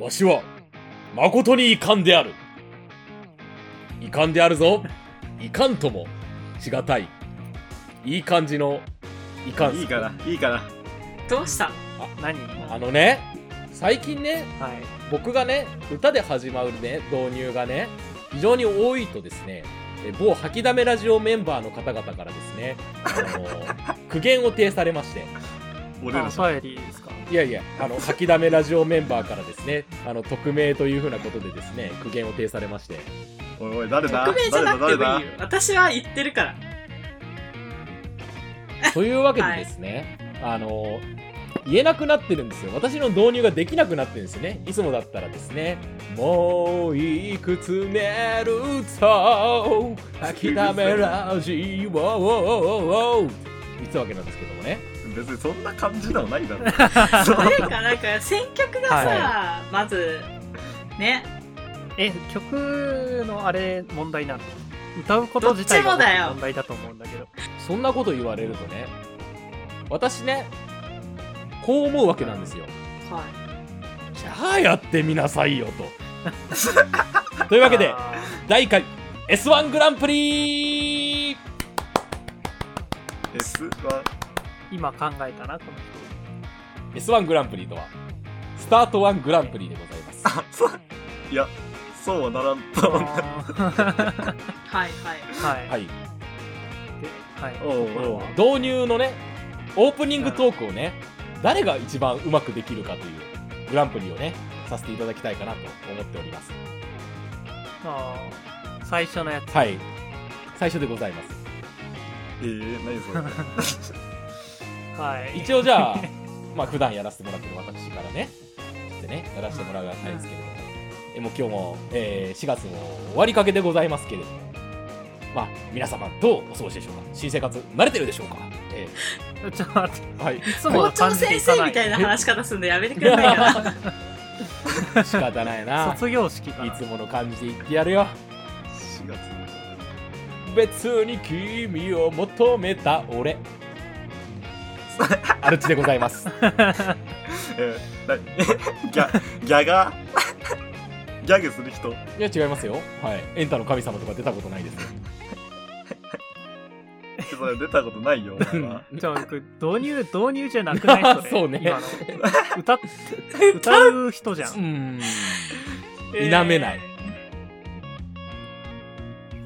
わしは、誠に遺憾である。遺憾であるぞ。遺憾とも、しがたい。いい感じの、遺憾いいからいいからどうした？何？あのね、最近ね、はい。僕がね、歌で始まるね、導入がね、非常に多いとですね、え某吐きだめラジオメンバーの方々からですね、あの苦言を呈されまして、あ、俺らじゃんお便りですか。いやいや、あの、吐きだめラジオメンバーからですね、あの、匿名というふうなことでですね、苦言を呈されまして、おいおい誰だ？匿名じゃなくてもいい誰よ。私は言ってるから。というわけでですね、あの、言えなくなってるんですよ。私の導入ができなくなってるんですよね。いつもだったらですね、もういくつ寝ると、吐きだめラジオいつわけなんですけどもね。別にそんな感じでもないだろ。というか、なんか、選曲がさ、はまず、ね、え、曲のあれ、問題なの？歌うこと自体どっちもだよ。が問題だと思うんだけど。そんなこと言われるとね、私ね、こう思うわけなんですよ。はじゃあやってみなさいよと。というわけで、あ第1回 S1 グランプリ S はー今考えたな、この S1 グランプリとは、スタート1グランプリでございます。あそういやそうはならんと。はい、はい。はい。はい。ではい。おうおう導入のね、オープニングトークをね、誰が一番うまくできるかというグランプリをね、させていただきたいかなと思っております。あー最初のやつ。はい。最初でございます。えー、何それ はい。一応じゃあ、まあ普段やらせてもらってる私からね、でね、やらせてもらうあれですけれども、えもう今日も、えー4月も終わりかけでございますけれども、まあ皆様どうお過ごしでしょうか？新生活慣れてるでしょうか？え ちょっと待って。ーはい。いつ先。生みたいな話し方すんのやめてくれないかな。仕方ないな。卒業式かな。いつもの感じで言ってやるよ。4月別に君を求めた俺。アルチでございます。ギャギャガ ギャグする人？いや、違いますよ。はい。エンタの神様とか出たことないですよ。それ出たことないよお前はじゃあ、導入、導入じゃなくない？それそうね今の。歌っ、歌う？人じゃ。うんん。えー否めない。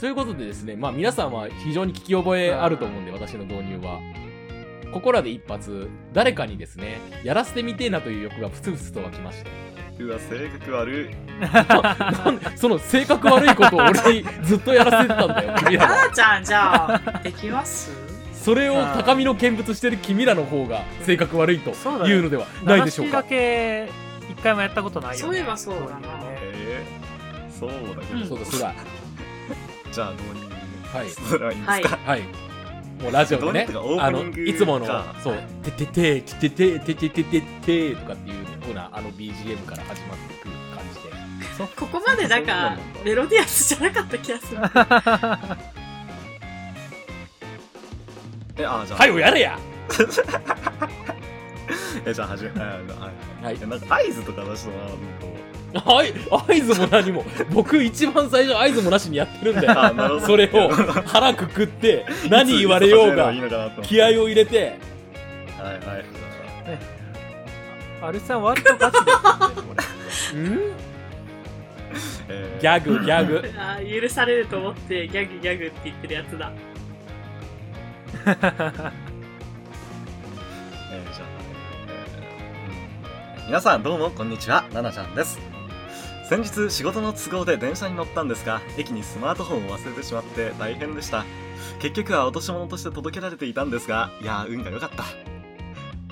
ということでですね、まあ皆さんは非常に聞き覚えあると思うんで、私の導入は。ここらで一発、誰かにですね、やらせてみてえなという欲がふつふつと湧きまして。うわ性格悪い。その性格悪いことを俺に ずっとやらせてたんだよ、君らは。ななちゃん、じゃあ、できます？それを高みの見物してる君らの方が性格悪いというのではないでしょう七か式だけ、一回もやったことないよ、ね。そういえばそうだな。えー、そうだけど、うん。そうだそうだ。じゃあ導入はい。それはいいんですか、はい。はいもうラジオでねあのいつものかそう「ててててててててててて」とかっていうふうなあの BGM から始まってくる感じで。ここまでなんかメロディアスじゃなかった気がする。えあじゃあ。はいよやれや。えじゃあ始めあはい。はい。えなんか合図とか出してもらうとはい合図も何も。僕一番最初合図もなしにやってるんだよ。あなるほど。それを腹くくって何言われようがいついつ始めればいいのかなと思って。気合を入れて。はいはい。アルさん割とガチギャグギャグ。あー許されると思ってギャグギャグって言ってるやつだ。えーじゃあ、えー皆さんどうもこんにちは、ななちゃんです。先日仕事の都合で電車に乗ったんですが、駅にスマートフォンを忘れてしまって大変でした。結局は落とし物として届けられていたんですが、いや、運が良かった。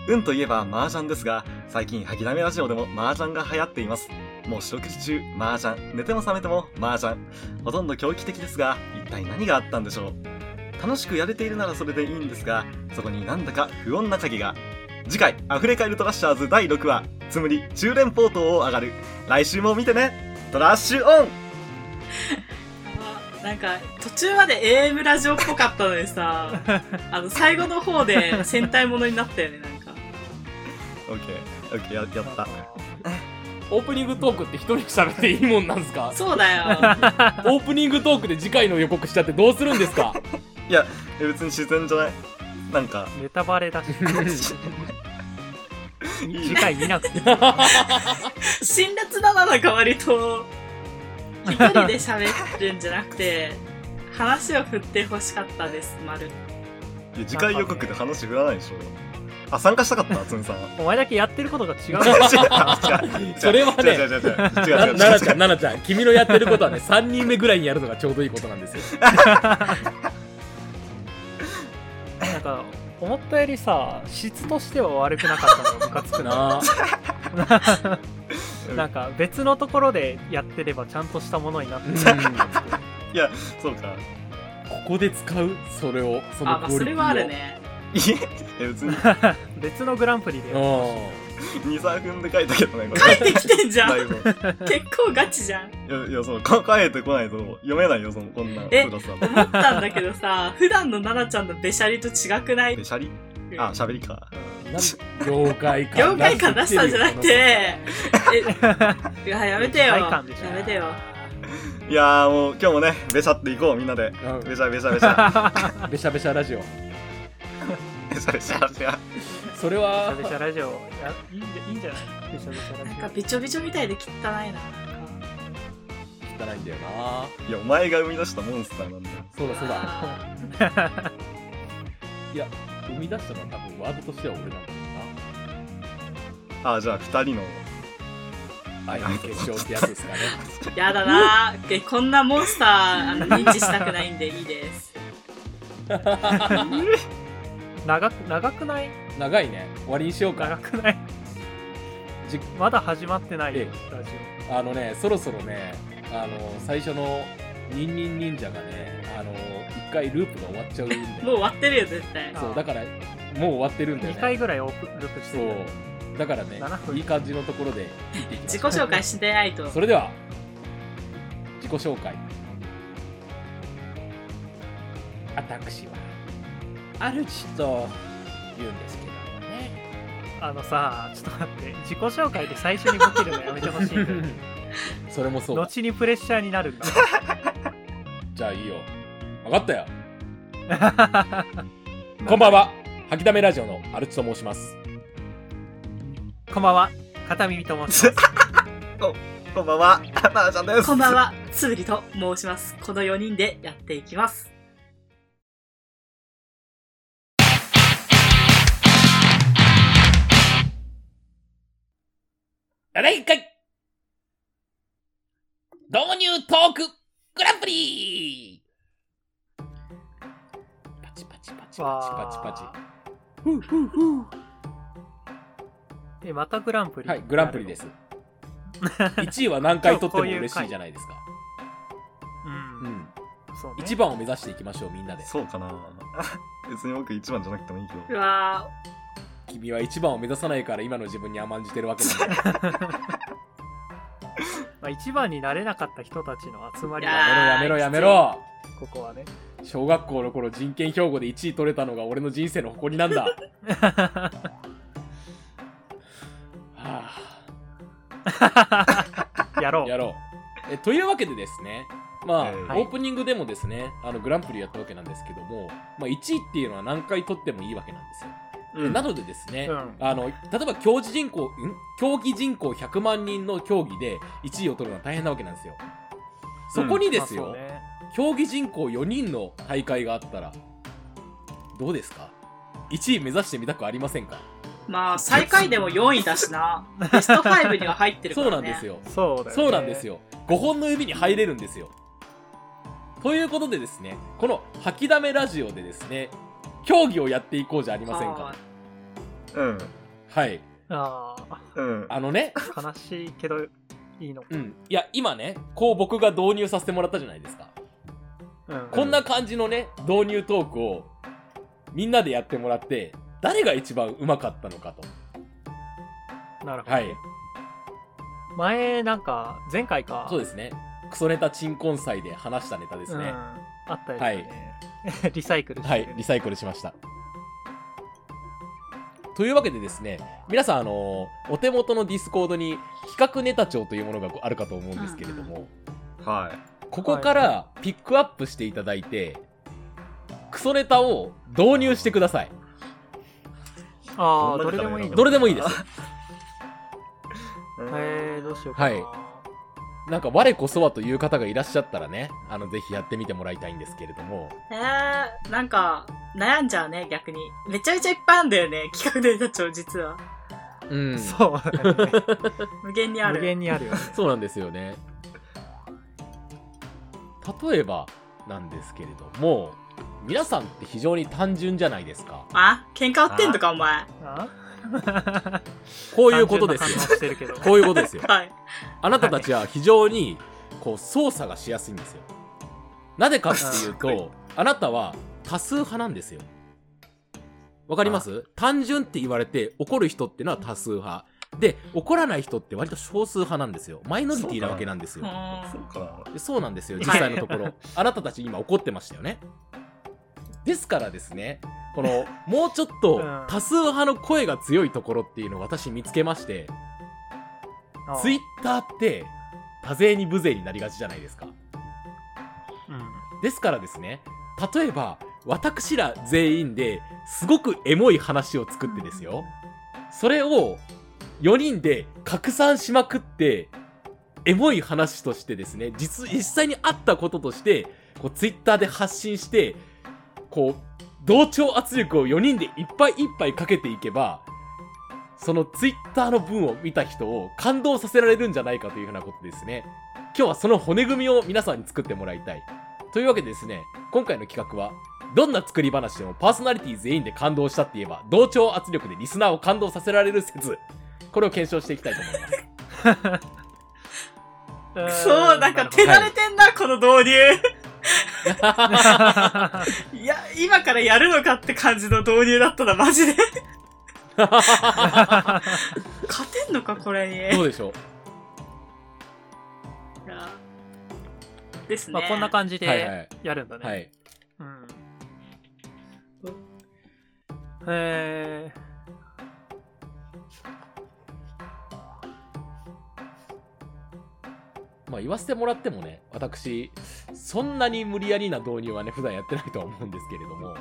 運といえば麻雀ですが、最近吐きだめラジオでも麻雀が流行っています。もう四六時中麻雀、寝ても覚めても麻雀。ほとんど狂気的ですが、一体何があったんでしょう。楽しくやれているならそれでいいんですが、そこになんだか不穏な影が。次回、アフレカイルトラッシャーズ第6話、つむり中連ポートを上がる。来週も見てねトラッシュオンあ なんか、途中まで AM ラジオっぽかったのにさ、あの、最後の方で戦隊ものになったよね、なんか。オッケー、オッケー、ややった。オープニングトークって一人で喋っていいもんなんすか？そうだよ。オープニングトークで次回の予告しちゃってどうするんですか？いやえ別に自然じゃない？なんかネタバレだし次回見なくて。辛辣だな、なんか割と。一人で喋るんじゃなくて、話を振って欲しかったです、丸。いや次回予告で話振らないでしょ。あ参加したかったつんさん。お前だけやってることが違う。違 う違う。違うそれはね奈々ちゃん、奈々ちゃん、君のやってることはね、3人目ぐらいにやるのがちょうどいいことなんですよ。なんか思ったよりさ質としては悪くなかったのがムカつくな。なんか別のところでやってればちゃんとしたものになって。るうん。そうか。ここで使う？それを、そのあ、まあ、それはあるね。別のグランプリでやるう 23分で書いたけどねこれ。書いてきてんじゃん。結構ガチじゃん。いやいやそうか書いてこないと読めないよそのこんなえ思ったんだけどさ、普段の奈々ちゃんのべしゃりと違くない？でシャリあ喋りか。業界感業界感出したんじゃなくて、え、いや、やめてよ。やめてよ。いやーもう今日もねべしゃっていこうみんなで。うん。べしゃべしゃべしゃ。べしゃべしゃラジオ。べしゃべしゃべしゃそれはべしゃべしゃラジオやいいんじゃいいんじゃない？べしゃべしゃラなんジかびちょびちょみたいで汚いな。なんか汚いんだよないやお前が生み出したモンスターなんだよそうだそうだ。あ いや、生み出したのは多分ワードとしては俺なんだろあじゃあ二人のうな。愛の結晶ってやつですかね。ーやだなえこんなモンスターあの認知したくないんでいいです。長く長くない？長いね。終わりにしよう長か。くない？じまだ始まってないよえラジあのね、そろそろね、あの、最初のニンニン忍者がね、あの、一回ループが終わっちゃうんだよ。もう終わってるよ、絶対。そう、だから、もう終わってるんだオ2よね。回ぐらいオープンループしてるそう。だからね7、分いい感じのところで聞いていきまし自己。紹介してないと。それでは、自己紹介。私は、主と言うんですけどもね。あのさちょっと待って自己紹介で最初にボケるのやめてほしいんだよ それもそうだ。後にプレッシャーになるんだ じゃあいいよ。わかったよ。こんばんは。吐きだめラジオのアルチと申します。こんばんは片耳と申しますこんばんはななちゃんですこんばんは、つぶりと申します。この4人でやっていきます。第1回。導入トークグランプリ。パチパチパチパチパチ。パチ。ふうふうふう。えまたグランプリ？はい、グランプリです。1位は何回取っても嬉しいじゃないですか。うん、うん。そうね。1番を目指していきましょう、みんなで。そうかな。別に僕一番じゃなくてもいいけど。うわ君は1番を目指さないから今の自分に甘んじてるわけなんだよ。まあ、一番になれなかった人たちの集まりいやだやめろやめろやめろここはね小学校の頃人権標語で1位取れたのが俺の人生の誇りなんだ。は やろあ、やろう。えというわけでですね、まあ、えーはいオープニングでもですね、あのグランプリやったわけなんですけども、まあ、1位っていうのは何回取ってもいいわけなんですよ。うん。なのでですね、うん。あの例えば競技人口ん？競技人口100万人の競技で1位を取るのは大変なわけなんですよ。そこにですよ、ね。競技人口4人の大会があったらどうですか？1位目指してみたくありませんか？まあ、最下位でも4位だしな。ベスト5には入ってるからね。そうなんですよ。そうね。そうなんですよ。5本の指に入れるんですよ。ということでですねこの「吐きだめラジオ」でですね競技をやっていこうじゃありませんか。はうん。はい。あうん。あのね。あ悲しいけどいいのうん。いや今ねこう僕が導入させてもらったじゃないですか。うん。こんな感じのね導入トークをみんなでやってもらって誰が一番うまかったのかと。なるほど、はい。前なんか前回か。そうですねクソネタ鎮魂祭で話したネタですね、うん、あったよね、リサイクルはいリサイクルしましたとというわけでですね、皆さん、あのお手元の Discord に企画ネタ帳というものがあるかと思うんですけれども、はい。ここからピックアップしていただいて、クソネタを導入してください。ああ、どれでもいいのどれでもいいです。え ー、どうしようかな。はいなんか我こそはという方がいらっしゃったらね、あの、ぜひやってみてもらいたいんですけれども。えー、なんか、悩んじゃうね、逆に。めちゃめちゃいっぱいあるんだよね、企画データ帳、実は。うん。そう。無限にあ無る。限にあるよね。そうなんですよね。例えばなんですけれども、皆さんって非常に単純じゃないですか。あ喧嘩売ってんのか、お前。あ？こういうことですよ。こういうことですよ。はい。あなたたちは非常に、こう、操作がしやすいんですよ。なぜかっていうと、あなたは多数派なんですよ。わかります？単純って言われて怒る人ってのは多数派。で、怒らない人って割と少数派なんですよ。マイノリティなわけなんですよ。そうそうなんですよ、実際のところ。あなたたち今怒ってましたよね。ですからですね、この、もうちょっとうん多数派の声が強いところっていうのを私見つけまして、あツイッターって多勢に無勢になりがちじゃないですか。うん。ですからですね、例えば、私ら全員ですごくエモい話を作ってですよ、それを4人で拡散しまくって、エモい話としてですね、実、実際にあったこととして、こう、ツイッターで発信して、こう、同調圧力を4人でいっぱいいっぱいかけていけば、そのツイッターの文を見た人を感動させられるんじゃないかというふうなことですね。今日はその骨組みを皆さんに作ってもらいたい。というわけでですね、今回の企画は、どんな作り話でもパーソナリティ全員で感動したって言えば、同調圧力でリスナーを感動させられる説。これを検証していきたいと思います。うそう、なんか手慣れてんな、この導入。いや、今からやるのかって感じの導入だったな、マジで。勝てんのか、これに。どうでしょいやですね。まあこんな感じうはいはでい。やるんだね。はい。うん。えまあ言わせてもらってもね、私、そんなに無理やりな導入はね、普段やってないとは思うんですけれども、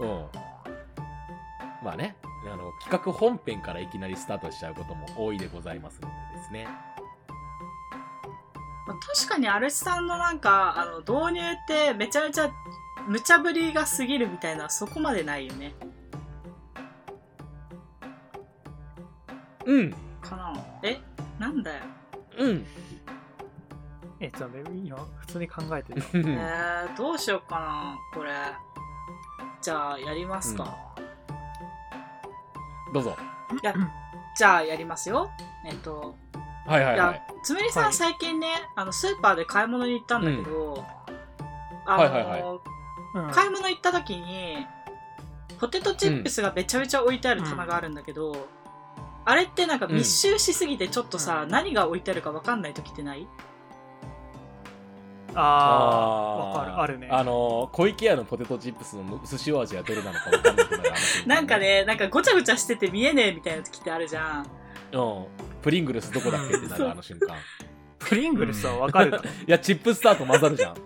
うん。まあね、あの、企画本編からいきなりスタートしちゃうことも多いでございますのでですね。まあ確かにアルチさんのなんか、あの、導入ってめちゃめちゃ無茶ぶりが過ぎるみたいな、そこまでないよね。うん、かなえ？なんだよ。うん。ー、え、っとね、今、普通に考えてる。えー、どうしようかな、これ。じゃあ、やりますか。どうぞ。じゃあ、やりますよ。えっと、いやはいはいはい。、つむりさんはい最近ね、あの、スーパーで買い物に行ったんだけど、あの、はいはいはいうん買い物行った時に、ポテトチップスがめちゃめちゃ置いてある棚があるんだけど、あれってなんか密集しすぎてちょっとさ、うん何が置いてあるかわかんない時ってない？ああ、わかる、あるね。あのー、小池屋のポテトチップスの寿司お味はどれなのかわかんなくな。なんか。ね、なんかごちゃごちゃしてて見えねえみたいな時ってあるじゃん。うん。プリングルスどこだっけってなるあの瞬間。プリングルスはわかるだろ。いや、チップスターと混ざるじゃん。い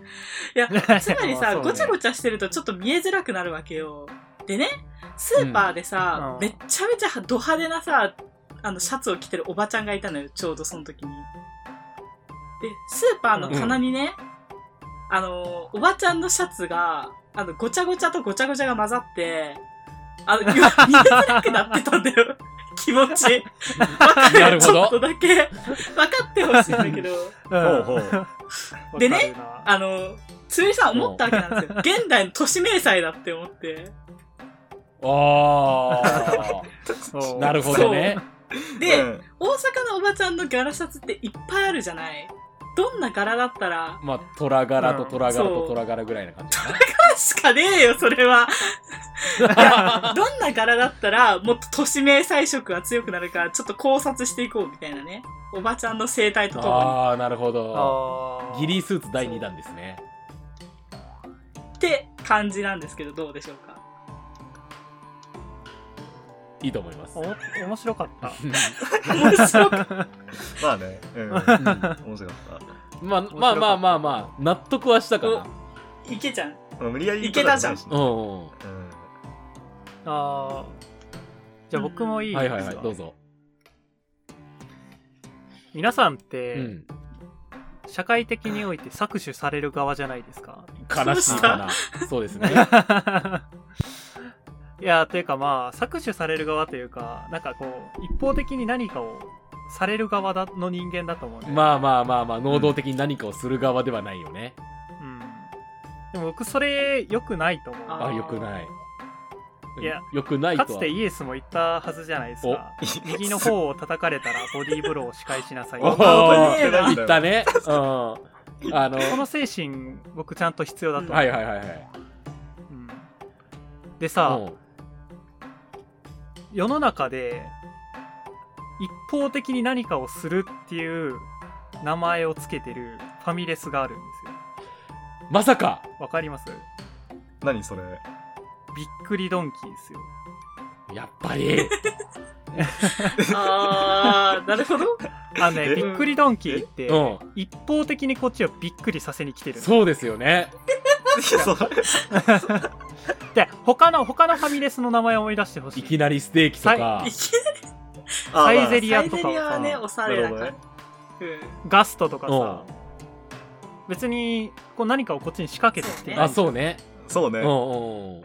や、つまりさ、ねごちゃごちゃしてるとちょっと見えづらくなるわけよ。でね、スーパーでさ、うんめっちゃめちゃド派手なさ、あの、シャツを着てるおばちゃんがいたのよ、ちょうどその時に。で、スーパーの棚にね、あの、おばちゃんのシャツが、あの、ごちゃごちゃとごちゃごちゃが混ざって、あの、見えづらくなってたんだよ。気持ち。わかるなるほどちょっとだけ。分かってほしいんだけど。うんでねあの、つむりさん思ったわけなんですよ。現代の都市明細だって思って。ああ。なるほどね。で、うん大阪のおばちゃんの柄シャツっていっぱいあるじゃないどんな柄だったら、まあ、虎柄と虎柄と虎柄ぐらいな感じかしかねえよ、それは。どんな柄だったら、もっと都市明細色が強くなるから、ちょっと考察していこうみたいなね。おばちゃんの生態とな。ともああ、なるほど。ギリースーツ第2弾ですね。にって感じなんですけど、どうでしょうか？いいと思います。お面白かった。面白かっまあね、うん。面うん白かっまあまあまあまあまあ、納得はしたかな。た池ちゃん。た。無理やりいけたじゃんうんあーじゃあ僕もいい？ですか、はいはいはい、どうぞ。皆さんっうて、ん。社会的において搾取される側じゃないですか。悲しいかな。そうですね。いや、というかまあ、搾取される側というか、なんかこう、一方的に何かをされる側だの人間だと思うんで。まあまあまあまあ、能動的に何かをする側ではないよね。うん。でも僕、それ、良くないと思う。ああ、よくない。いやよくないとは。かつてイエスも言ったはずじゃないですか。右の方を叩かれたらボディーブローを仕返しなさい。おこー言ったね。うん。あの、の精神、僕ちゃんと必要だと思う。はいはいはいはい。うんでさ、うん世の中で一方的に何かをするっていう名前をつけてるファミレスがあるんですよまさかわかります？何それ？びっくりドンキーですよやっぱり。あー、なるほど。あのねえ？びっくりドンキーってうん。一方的にこっちをびっくりさせに来てるそうですよね。いやそれで他の他のファミレスの名前を思い出してほしいいきなりステーキとかい。きあサイゼリアとかイゼリアはね、はおしゃれだから。なるうん。ガストとかうんさ別にこう何かをこっちに仕掛けてきてあ、そうね。あそうねうん。うん。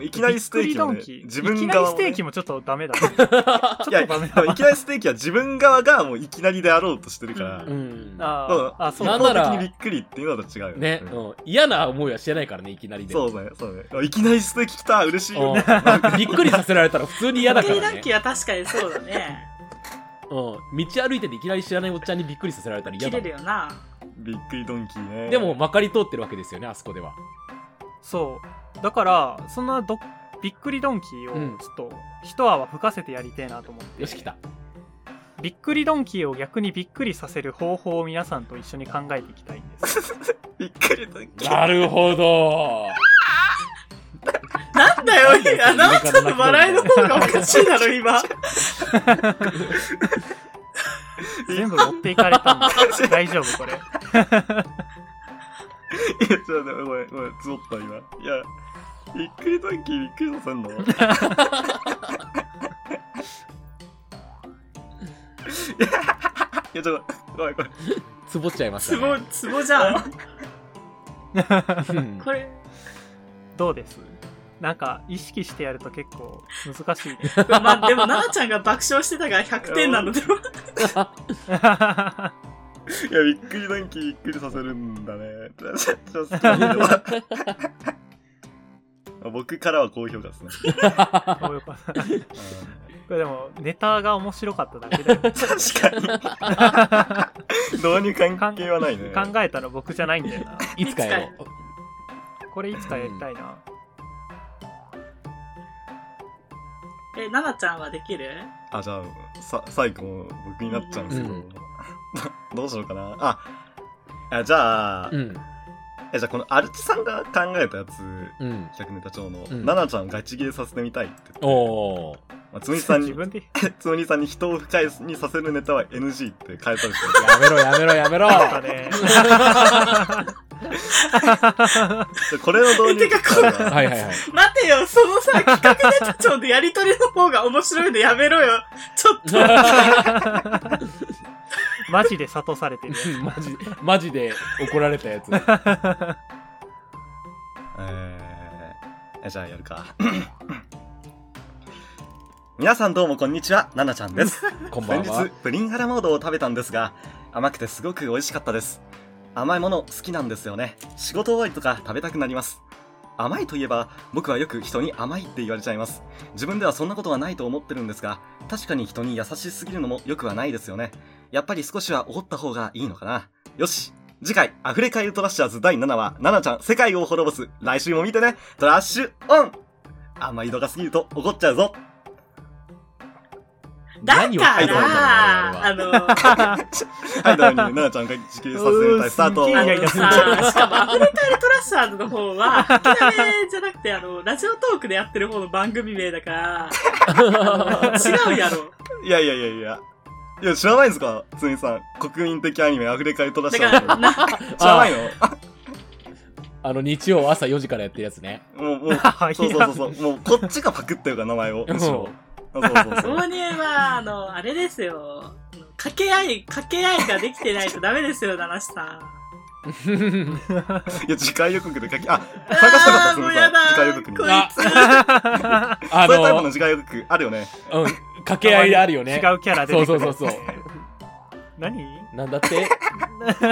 いきなりステーキもね自分いきなりステーキもちょっとダメだ ちょっといや、ダメだいきなりステーキは自分側がもういきなりであろうとしてるから、ううん。あうんーあそうな方的にびっくりっていうのと違うよね、うんうん。嫌な思いはしてないからね、いきなりで。そうね、そうね。あいきなりステーキ来た嬉しいようんね。びっくりさせられたら普通に嫌だからねびっくりドンキ。ーは確かにそうだね。うん。道歩いてていきなり知らないおっちゃんにびっくりさせられたら嫌切だれるよな。びっくりドンキーね。でも、まかり通ってるわけですよね、あそこでは。そうだからそんなどびっくりドンキーうんをちょっと一泡吹かせてやりてえなと思って、よし、来た。びっくりドンキーを逆にびっくりさせる方法を皆さんと一緒に考えていきたいんです びっくりドンキー。なるほど。なんだよ、いや、あなたの笑いの方がおかしいだろ、今。全部持っていかれたんだ 大丈夫これいや、ちょっと待って、ごめん、ごめん、つぼった今。いや、びっくりドンキーびっくりさせんの？いや、ちょっと、ごめん、ごめん。つぼっちゃいましたツボね。、ツボじゃん。うんこれ、どうです？なんか意識してやると結構難しいまあ、でも、奈々ちゃんが爆笑してたから100点なのでは。いや、びっくりドンキーびっくりさせるんだね。僕からは高評価ですね。そういうこれでもネタが面白かっただけで 確かに。導入関係はないね。考えたの僕じゃないんだよないつかやろう。これいつかやりたいな、え、奈々ちゃんはできる？あ、じゃあ、さ、最後僕になっちゃうんですけど、うん どうしようかな。あ、あじゃあ、うん。えじゃあこのアルチさんが考えたやつ、うん。100ネタ帳の、うんナナちゃんをガチゲーさせてみたいって言って、おー。まあ、つむぎさんに、つむぎさんに人を不快にさせるネタは NG って変えたりして、やめろやめろやめろこれの導入てかこはいはいはい。待てよ、そのさ、企画ネタ帳でやりとりの方が面白いのやめろよ。ちょっと。マジで諭されてるや マジ、マジで怒られたやつ。えー、じゃあやるか。皆さんどうもこんにちは、ナナちゃんです。こんばんは先日。プリンハラモードを食べたんですが甘くてすごく美味しかったです甘いもの好きなんですよね仕事終わりとか食べたくなります甘いといえば僕はよく人に甘いって言われちゃいます自分ではそんなことはないと思ってるんですが確かに人に優しすぎるのもよくはないですよねやっぱり少しは怒った方がいいのかなよし次回、アフレカイルトラッシャーズ第7話、ナナちゃん、世界を滅ぼす。来週も見てね。トラッシュオンあんまり度が過ぎると怒っちゃうぞ。だから、ああの、はい、どうに、ななちゃんが直筆させてみたい。スタート。うーすげえイライラするさしかもアフリカルトラッシャーズの方は、書きだめじゃなくて、あの、ラジオトークでやってる方の番組名だから、あの違うやろ。いやいやいやいや。いや、知らないんですか？つみさん。国民的アニメ、アフリカへトラッシャーズ。だから、な、知らないの？あ の、日曜朝4時からやってるやつね。もう、もう、そうそうそうそう。もう、こっちがパクってるから、名前を。むしろ。そうそうそう。導入は、あの、あれですよ。掛け合い、掛け合いができてないとダメですよ、七七さん。いや、次回予告で書き、あ、探したかった、あーつみさん。もうやだ次回予告に。あつ。あそういうタイプのの、次回予告、あるよね。うん、掛け合いであるよね。違うキャラ出てくるそうそうそうそう何？なんだって？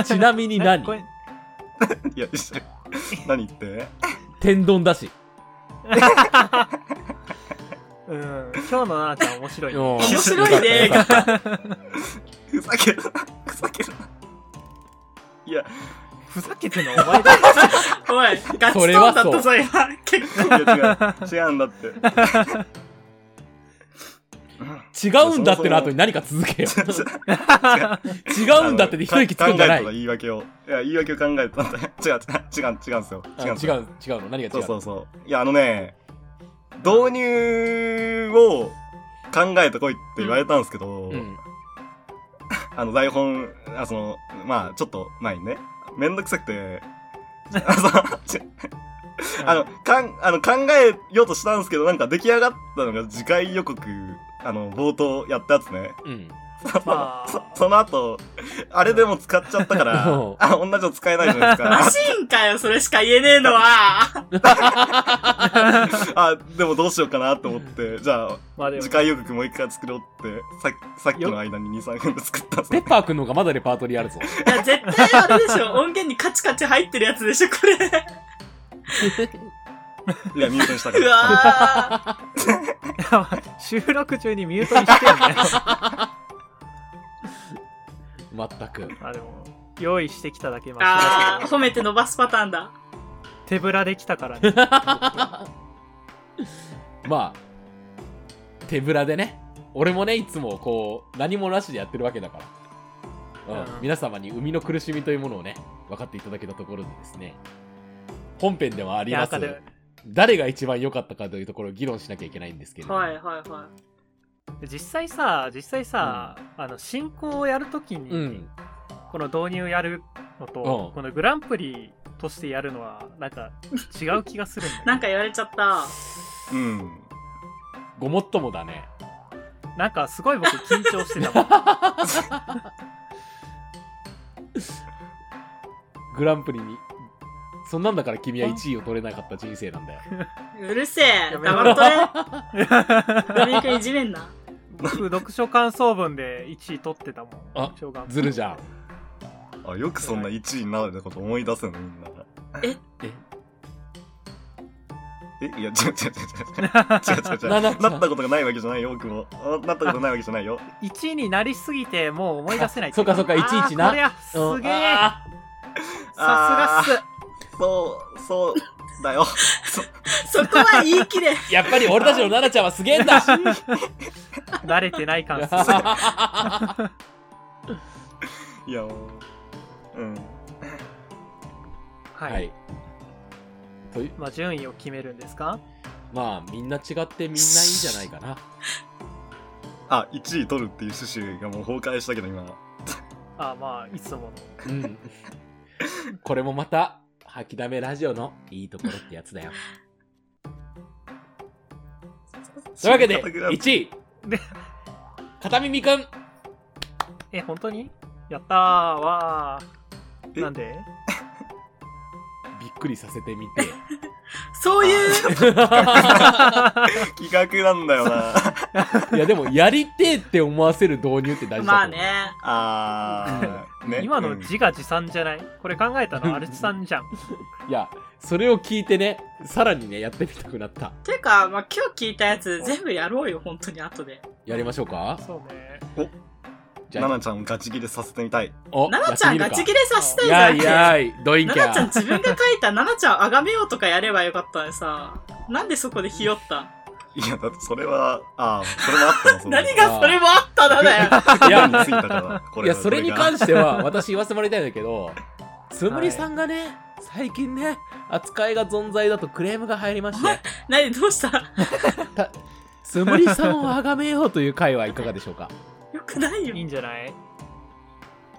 ちなみに何？これ いや、何言って？天丼だし。うん今日のななちゃん面白いね面面白いねふざけるな。ふざけるな。いや、ふざけてんのお前だおい、ガチトそれーンだはそうったぞ、今。結構。違う。違うんだって。た違うんだっての後に何か続けよ。違うんだってで一息つくんじゃない。考えた言い訳を。いや、言い訳を考えたんだよ。違う、違う、違う、違うんですよ。あ違うんですよ。違う、違うの？何が違う？そうそうそう。いや、あのね、導入を考えてこいって言われたんですけど、うん。あの、台本、あ、その、まあ、ちょっと前にね、めんどくさくて、あの、かん、あの、考えようとしたんですけど、なんか出来上がったのが次回予告、あの、冒頭やったやつね。うん。まあそその後、あれでも使っちゃったからうん、あ、同じの使えないじゃないですマか。シンかよ、それしか言えねえのは。あ、でもどうしようかなと思って、じゃあ、まあ次回予告もう一回作ろうって、ささっきの間に2、3分で作ったんですペよッパーくんの方がまだレパートリーあるぞ。いや、絶対あれでしょ。音源にカチカチ入ってるやつでしょ、これ。いや、ミュートにしたかうら。収録中にミュートにしてんだよまったく。まあでも用意してきただけあー、だけど褒めて伸ばすパターンだ。手ぶらできたからね まあ、手ぶらでね。俺もね、いつもこう、何もなしでやってるわけだから。うんうん皆様に生みの苦しみというものをね、分かっていただけたところでですね、本編ではあります誰が一番良かったかというところを議論しなきゃいけないんですけれども、はいはいは実際さ実際さ、あの進行をやるときに、うん。この導入やるのと、うんこのグランプリとしてやるのはなんか違う気がするんだよい。なんか言われちゃった。うん。ごもっともだね。なんかすごい僕緊張してたもん グランプリに。そんなんだから君は1位を取れなかった人生なんだよ。うるせえ。やめろ黙っとれ。ドミニクいじめんな。僕読書感想文で1位取ってたもんあ小学校ずるじゃん。あ、よくそんな1位になれたこと思い出せんの、みんな。え？え？え、いや、違う違う違う違う。違う違う 違う。なななったことがないわけじゃないよ、僕も。あなったことないわけじゃないよ。1位になりすぎてもう思い出せないあそっかそっかあー11なこりゃすげえあさすがっそう、そう、だよ。そ そこは言い切れ。ーやっぱり俺たちの奈々ちゃんはすげえんだす 慣れてない感するいや、もう。うん。はい、はい。というまあ順位を決めるんですか？まあ、みんな違ってみんないいんじゃないかな。あ、1位取るっていう趣旨がもう崩壊したけど、今。あまあいつものうん。これもまた、吐きだめラジオのいいところってやつだよ。というわけで、1位。で、片耳くん。え本当に？やったー。わー。え？なんで？びっくりさせてみて。そういう、企画 なんだよな。いや、でも、やりてえって思わせる導入って大事だと思う。まあね。あー、ね。今のうん自画自賛じゃない？これ考えたのアルチさんじゃん。いや、それを聞いてね、さらにね、やってみたくなった。ていうか、まあ、今日聞いたやつ全部やろうよ、本当に後で。やりましょうか？そうね。じゃあ、ナナちゃんをガチ切れさせてみたい。お奈々ちゃんガチ切れれさせたいじやいゃんって。やい、ドインキャ奈々ちゃん自分が書いた奈々ちゃんをあがめようとかやればよかったのにさ、なんでそこでひよったいや、だってそれは、ああ、それもあったの、その 何がそれもあっただだよ。いや についたから、こいや、それに関ししては、私言わせてもらいたいんだけど、つむりさんがね、最近ね、扱いが存在だとクレームが入りまして、何どうした？たつむりさんを崇めようという回はいかがでしょうか？よくないよ。いい。んじゃない？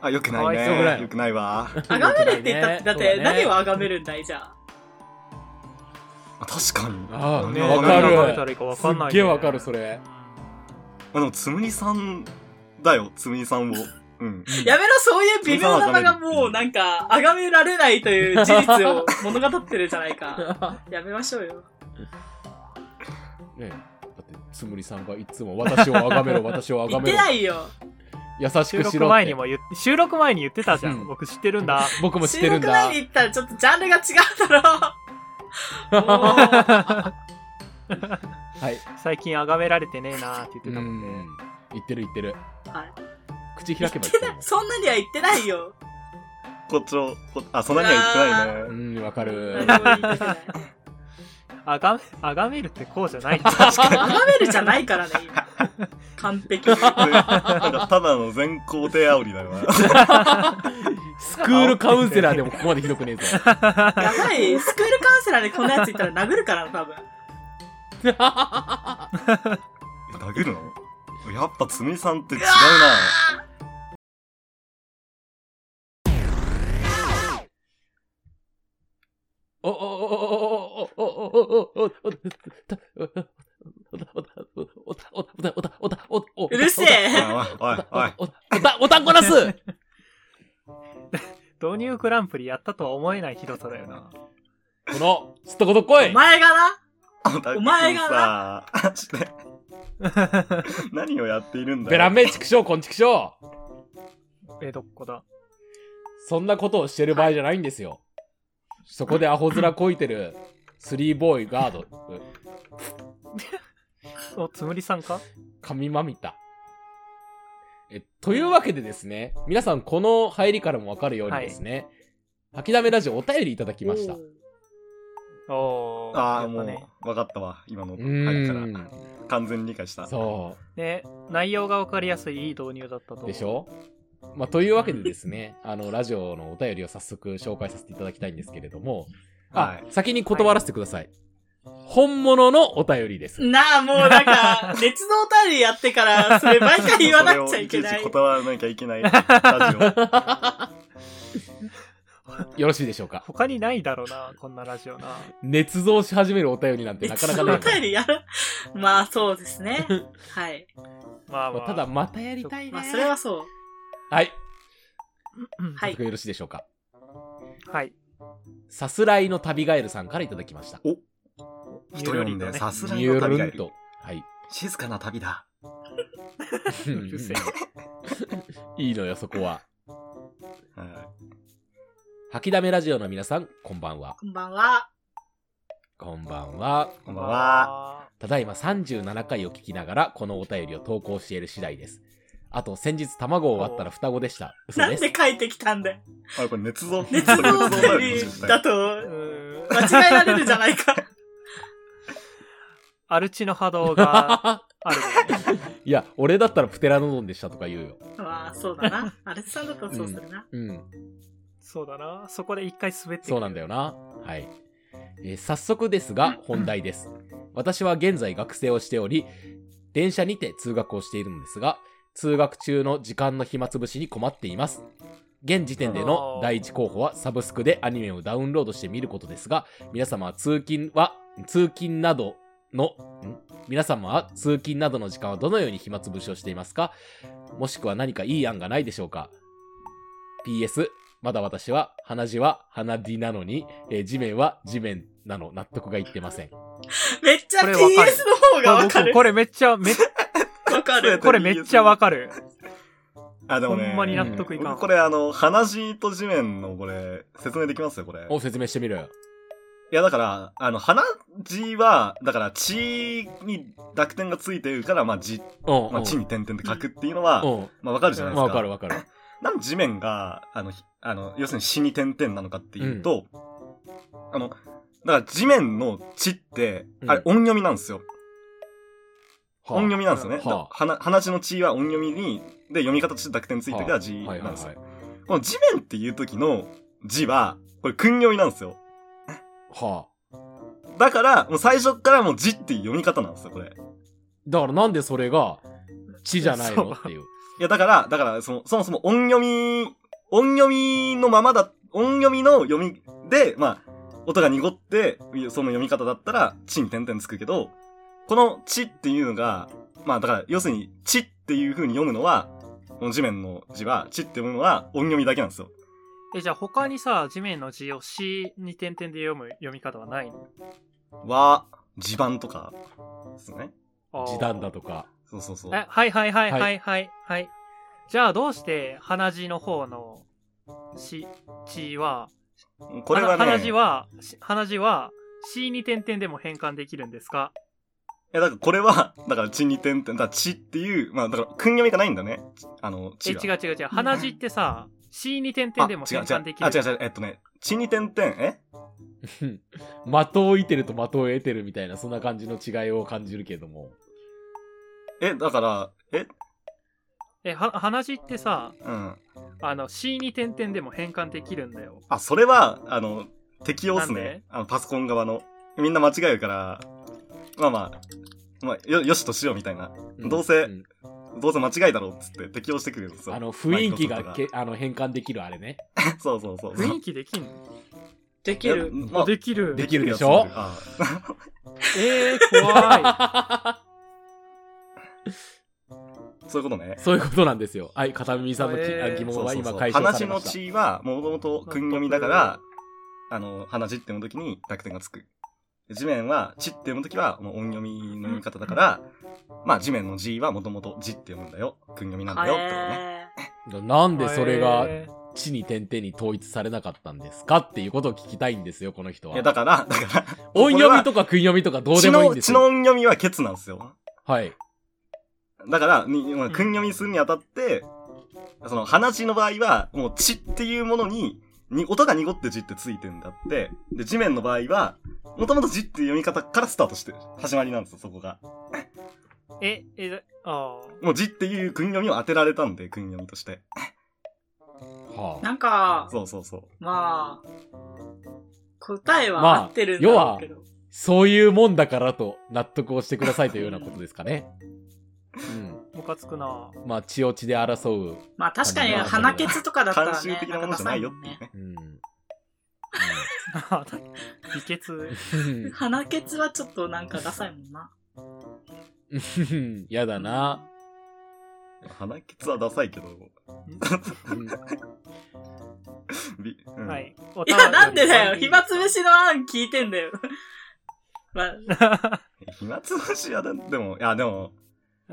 あ、よくないかわいそうぐらい。ね。よくないわ。あがめるって言ったって、だってそうだね。何をあがめるんだいじゃあ。あ確かに。ああ、ねわかる。わかんないねすっげえわかる、それ。あ、でも、つむりさんだよ、つむりさんを。うん。やめろ、そういう微妙なのがもうなんか、あがめられないという事実を物語ってるじゃないか。やめましょうよ。ねえだって、つむりさんがいつも私を崇めろ、私を崇言ってめろ。ないよ。優しくしろって。収録前にも言っ収録前に言ってたじゃん。うん僕知ってるんだ。僕も知っ収てるんだ。録前に言ったらちょっとジャンルが違うだろ。はい。最近崇められてねえなーって言ってうたもんね。ん。言ってる言ってる。はい口開けば言言ってないってる。そんなには言ってないよ。こっちを、こあ、そんなには言ってないうね。ん、わかる。あがめ、あがめるってこうじゃない確かに。あがめるじゃないからね、今。完璧に。ただの全肯定煽りだよな。スクールカウンセラーでもここまでひどくねえぞ。やばい、スクールカウンセラーでこんなやついたら殴るから、多分。殴るの？やっぱつみさんって違うな。おおおおおうるせえ。おい、おい、お。た、おたこなす導入グランプリやったとは思えないひどさだよな。この、すっとことこいお前がな。お前がさ、して何をやっているんだベラメチクショー、コンチクショーえ、どこだそんなことをしてる場合じゃないんですよ。そこでアホ面こいてる、スリーボーイガード、お、つむりさんか？神まみた。え、というわけでですね、皆さんこの入りからもわかるようにですね、吐きだめラジオお便りいただきました。うおー。ああ、もうやっぱね。、わかったわ。今のー入りかん。ら。完全に理解した。そね、内容がわかりやすいいい導入だったと。でしょ？まあ、というわけでですね、あの、ラジオのお便りを早速紹介させていただきたいんですけれども、あ、はい先に断らせてください。本物のお便りです。なあ、もうなんか、熱動タリやってから、それ毎回言わなくちゃいけないそれをいちいち。断らなきゃいけない。ラよろしいでしょうか？他にないだろうな、こんなラジオな。捏造し始めるお便りなんてなかなかない熱動タリやる？まあ、そうですね。はい。まあまあ。ただ、またやりたいね。まあ、それはそう。はい。うんはい早速よろしいでしょうか？はい。さすらいの旅ガエルさんからいただきました。人読んで、さすらいニュの旅がいる。ールンと。はい。静かな旅だ。いいのよ、そこは。は吐きだめラジオの皆さん、こんばんは。こんばんは。こんばんは。い。こんばんは。ただいま37回を聞きながら、このお便りを投稿している次第です。あと、先日卵を割ったら双子でした。嘘なんです。で書いてきたんだよ。あ、これ捏造？熱動タリだと、うーん間違えられるじゃないか。アルチの波動がある。いや、俺だったらプテラノドンでしたとか言うよ。まあ、そうだな。アレスさんだったらそうするな。うん。そうだな。そこで一回滑ってそうなんだよな。はい。えー早速ですが、本題です。私は現在学生をしており、電車にて通学をしているのですが、通学中の時間の暇つぶしに困っています。現時点での第一候補はサブスクでアニメをダウンロードして見ることですが、皆様は通勤は、通勤などの、ん？皆様は通勤などの時間はどのように暇つぶしをしていますか？もしくは何かいい案がないでしょうか ?PS、まだ私は鼻血は鼻血なのに、えー地面は地面なの納得がいってません。めっちゃこれわかる PS の方がわかる。これめっちゃ、め、わかる。これめっちゃわかる。あ、でもね。ほんまに納得いかん。僕これあの、鼻血と地面のこれ、説明できます？よ、これ。お、説明してみろよ。いや、だから、あの、鼻血は、だから、血に濁点がついてるから、まあ、血、うん。まあ、地に点々って書くっていうのは、うん。まあ、わかるじゃないですか。わかるわかる。なんで地面が、あの、ひあの、要するに死に点々なのかっていうと、あの、だから地面の地って、あれうん音読みなんですよ。はあ音読みなんですよね。はあだ鼻鼻血の血は音読みに、で、読み方として濁点ついてるから字なんですよ。はい。この地面っていう時の字は、これ訓読みなんですよ。はあ。だから、もう最初からもう字っていう読み方なんですよ、これ。いだからなんでそれが、地じゃないの？っていう。や、だから、だから、その、そもそも音読み、音読みのままだ、音読みの読みで、まあ、音が濁って、その読み方だったら、地に点々つくけど、この地っていうのが、まあだから、要するに、地っていう風に読むのは、この地面の字は、地って読むのは音読みだけなんですよ。え、じゃあ他にさ、地面の字を C に点々で読む読み方はないの？は、地盤とか、ですね。あー時短だとか。そうそうそう。え、はいはいはいははいいはいはい。じゃあどうして鼻血の方のし、血は、これはね、鼻血は、し鼻血は C に点々でも変換できるんですか？え、だからこれは、だから地に点々、だから地っていう、まあだから、訓読みがないんだね。あの、え、地が。違う違う違う。鼻血ってさ、C に点々でもあ違う違う変換できる。あ、違う違う、えっとね、地に点々、え？的を射てると的を得てるみたいな、そんな感じの違いを感じるけども。え、だから、え？え、は、鼻血ってさ、うん。あの、C に点々でも変換できるんだよ。あ、それは、あの、適用っすなんで？ね。あの、パソコン側の。みんな間違えるから、まあまあ、まあ、よ、よしとしようみたいな。うんどうせんどうせ間違いだろうっつって適用してくれるんですよ。あの、雰囲気がけあの変換できるあれね。トがそうそうそう。雰囲気できんの？できる。いやまあできる。できるでしょ？あえー、怖 そういうことね。そういうことなんですよ。はい、片耳さんのきえーあ疑問そうそうそうは今解消さ話のれました。血は、もともと訓読みだから、あの、話って読むときに濁点がつく。地面は、地って読むときは、もう音読みの読み方だから、まあ地面の字はもともと字って読むんだよ。訓読みなんだよってことね。へなんでそれがえ地に点々に統一されなかったんですかっていうことを聞きたいんですよ、この人は。いや、だから、だから、音読みととか訓読みとかどうでもいいんです血のよ。音読みはケツなんですよ。はい。だから、訓読みするにあたって、その、話の場合は、もう血っていうものに、に、音が濁って字ってついてんだって、で、地面の場合は、もともと字っていう読み方からスタートしてる。始まりなんですよ、そこが。ーえ、え、あもう字っていう訓読みを当てられたんで、訓読みとして。はあ。なんか、そうそうそう。まあ、答えまあは合ってるんだろうけど。そういうもんだからと納得をしてくださいというようなことですかね。うん。ー、ムカつくなまあ、血を血で争う。まあ確かに鼻ケツとかだったらね、慣習的なものじゃないよっていうね。うん。美血。うん鼻ケツはちょっとなんかダサいもんな。うん。やだな。鼻ケツはダサいけど、うん はい。いや、なんでだよ暇つぶしの案聞いてんだよ。まあ、暇つぶしはででも、いや、でも、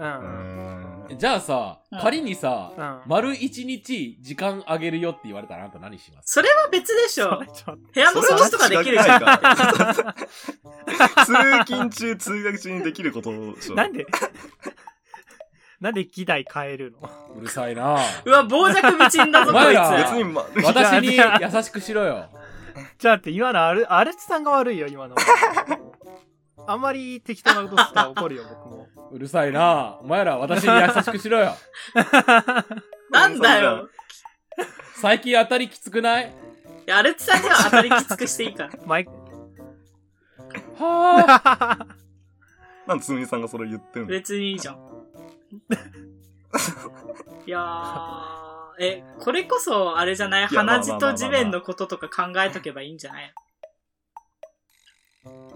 う。うん。じゃあさ、うん仮にさ、うん。丸一日時間あげるよって言われたらあなた何します？それは別でしょ部屋の掃除とかできるじゃん。通勤中、通学中にできることでしょ。なんで？なんで議題変えるの？うるさいなうわ、傍若無人だぞ、おこい前ら別に、つ。ま、私に優しくしろよ。じゃあって今のアル、アルチさんが悪いよ、今の。あんまり適当なことしたら 怒るよ、僕も。うるさいなお前ら私に優しくしろよ。なんだよ。最近当たりきつくない？いやアルチさんには当たりきつくしていいから。マイク、はあ。なんでつむぎさんがそれ言ってんの？別にいいじゃん。いやー、え、これこそ、あれじゃない？いやまあ鼻血と地面のこととか考えとけばいいんじゃない？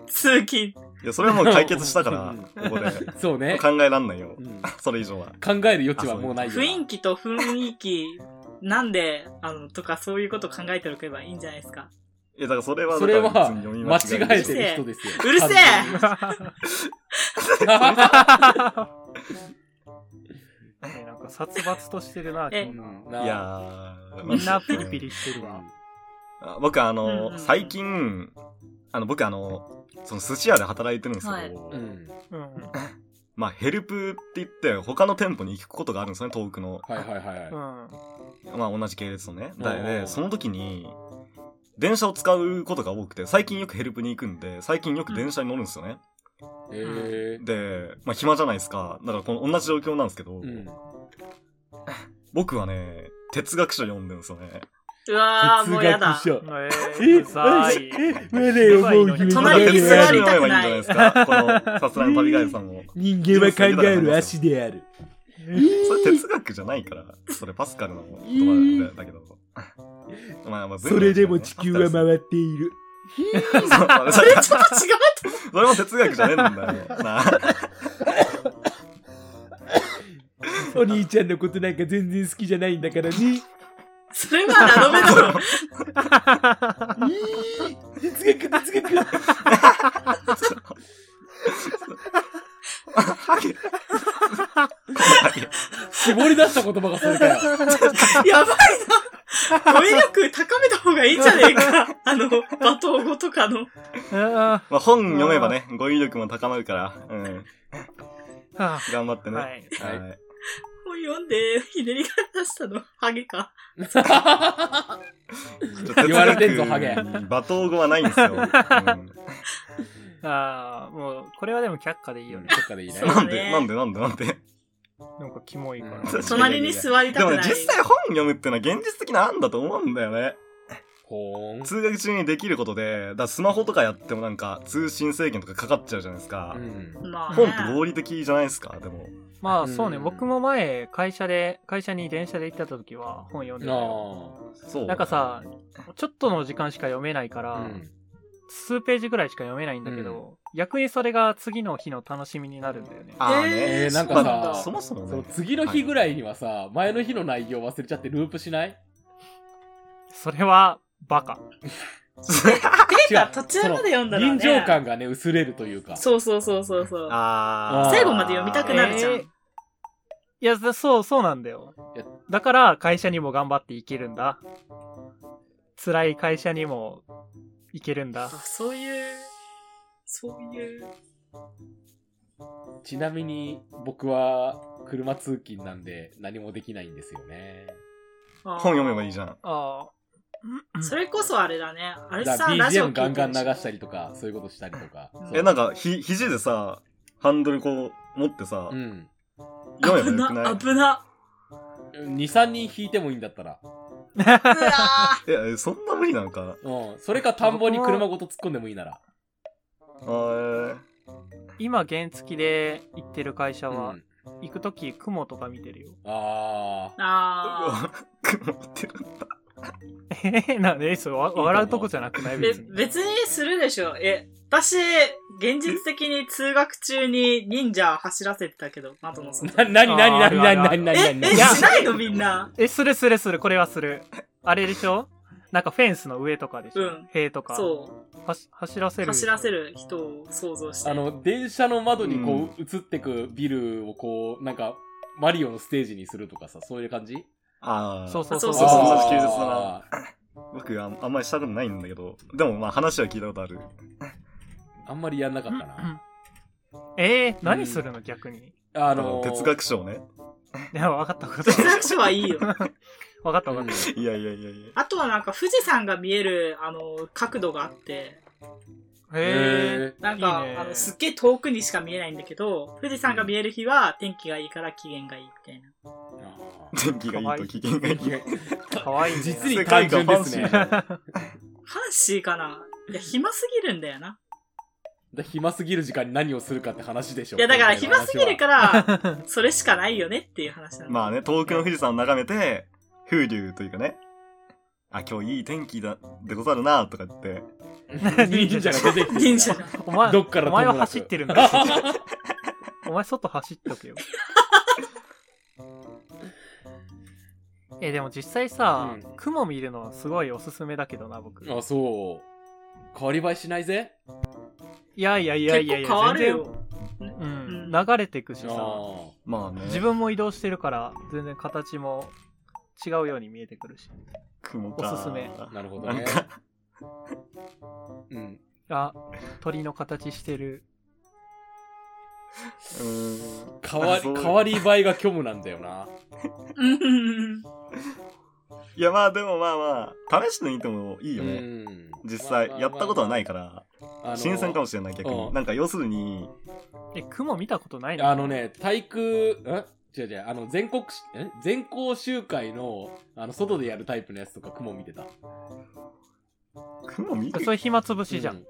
通勤。いや、それはもう解決したから、ここで。そうね。考えらんないよう。ん それ以上は。考える余地はもうないよ。雰囲気と雰囲気、なんで、あの、とかそういうこと考えておけばいいんじゃないですか。いや、だからそれは、それはだから別に読み間違えでてる人ですよ。うるせえね なんか殺伐としてるな、え君うん いやー、みんなピリピリしてるわ。あ僕あの、うんうん最近、あの、僕あの、その寿司屋で働いてるんですけど、はいうん。うん。まあ、ヘルプって言って、他の店舗に行くことがあるんですよね、遠くの。はいはいはい。うん。まあ、同じ系列のね。だおうで、その時に、電車を使うことが多くて、最近よくヘルプに行くんで、最近よく電車に乗るんですよね。へえ。で、まあ暇じゃないですか。だからこの同じ状況なんですけど、うん。僕はね、哲学書読んでるんですよね。うわー、もうやだ。書。ええー、うざい。我を思う姫隣に座りたくない読めばいいんじゃないですか。この、さすらいの旅ガイドさんを。人間は考える足である。それ哲学じゃないから、それパスカルの言葉だけど。まあまあそれでも地球は回っている。それちょっと違うそれも哲学じゃねえんだよ。なあ お兄ちゃんのことなんか全然好きじゃないんだからね。それはラノベだろ。哲学、哲学。ハゲ絞り出した言葉がそれかよ。やばいな。語彙力高めた方がいいんじゃねえか。あの、罵倒語とかの。あまあ本読めばね、語彙力も高まるから、うん。頑張ってね。ははいい。本読んで、ひねりが出したの、ハゲか？言われてんぞハゲ罵倒語はないんですよ。うんあーもう、これはでも却下でいいよね。どっかでいいねなんで、なんで、なんで、なんで？なんかキモいから。うん隣に座りたくない。実際本読むってのは現実的な案だと思うんだよね。通学中にできることで、だスマホとかやってもなんか通信制限とかかかっちゃうじゃないですか。うん。まあ、ね、本って合理的じゃないですか、でも。まあそうね、うん僕も前、会社で、会社に電車で行ってた時は本読んでたよ。あそう。なんかさ、ちょっとの時間しか読めないかあ。ら、うん。数ページぐらいしか読めないんだけど、逆にそれが次の日の楽しみになるんだよね。あーね。えーなんかまさあそもそもね。次の日ぐらいにはさ、前の日の内容忘れちゃってループしない？それは、バカ。てか、途中まで読んだら、ね。臨場感がね、薄れるというか。そうそうそうそうそう。あー。最後まで読みたくなるじゃん。えーいや、そう、そうなんだよいや。だから、会社にも頑張っていけるんだ。辛い会社にもいけるんだあ。そういう、そういう。ちなみに、僕は車通勤なんで何もできないんですよね。本本読めばいいじゃん。ああ。それこそあれだね。あれださ、ラジオ BGM ガンガン流ししたりとか、そういうことしたりとか。え、なんか、ひ、肘でさ、ハンドルこう、持ってさう、ん。読め危な、ばよくない？危な。2、3人引いてもいいんだったら。うわ いや、そんな無理なのか。うん。それか田んぼに車ごと突っ込んでもいいなら。あー今、原付で行ってる会社は、うん。行くとき雲とか見てるよ。あーあ 雲見てるんだ。えー、なんで、それわ笑うとこじゃなくない？別に。別にするでしょ。え、私、現実的に通学中に忍者走らせてたけど、窓のー。外。な、なになになになになになになえ、に？え、いやしないのみんな。え、するするする、これはする。あれでしょ？なんかフェンスの上とかでしょ、うん塀とか。そはし走らせう。る。走らせる人を想像して。あの、電車の窓にこう、映ってくビルをこう、なんか、マリオのステージにするとかさ、そういう感じ？ああ。そうそうそうそうそうそう休日だあ僕あんあんまりしたことないんだけど、でもまあ話は聞いたことある。ーあんまりやんなかったな。えー、何するの逆に？ああのー、哲学賞ね。いや、分かったこと。哲学書はいいよ。分かった分かっいやいやいやいや。あとはなんか富士山が見える、あの、角度があって、た。へなんか、いいねあの、すっげえ遠くにしか見えないんだけど、富士山が見える日は天気がいいから機嫌がいいみたいな。あ天気がいいと機嫌がいい。ーかわいいね。実に単純ですね。世界だファンシーかな？いや、暇すぎるんだよな。暇すぎる時間に何をするかって話でしょ。いや、だから暇すぎるから、それしかないよねっていう話なの。まあね、遠くの富士山を眺めて、風流というかね、あ、今日いい天気だ、でござるな、とか言って、忍者が出てきて。忍者。お前、どっからお前は走ってるんだよ。お前外走っとけよ。え、でも実際さ、うん雲見るのすごいおすすめだけどな、僕。あ、そう。変わり映えしないぜいやいやいやいやいや、結構変わるよ。全然、ううんん、流れてくしあさ、ーまあね、自分も移動してるから、全然形も違うように見えてくるし。雲か。おすすめなるほどね。うん。あ、鳥の形してる。うーん。変わり、変わり映えが虚無なんだよな。うん。いやまあでもまあまあ、試してみてもいいようね。ん。実際、やったことはないかから。新鮮かもしれない逆に。うんなんか要するに、え、雲見たことないの？あのね、体育、ん違う違う、あの、全国し、ん全校集会の、あの、外でやるタイプのやつとか雲見てた。雲見る？それ暇つぶしじゃん。うん。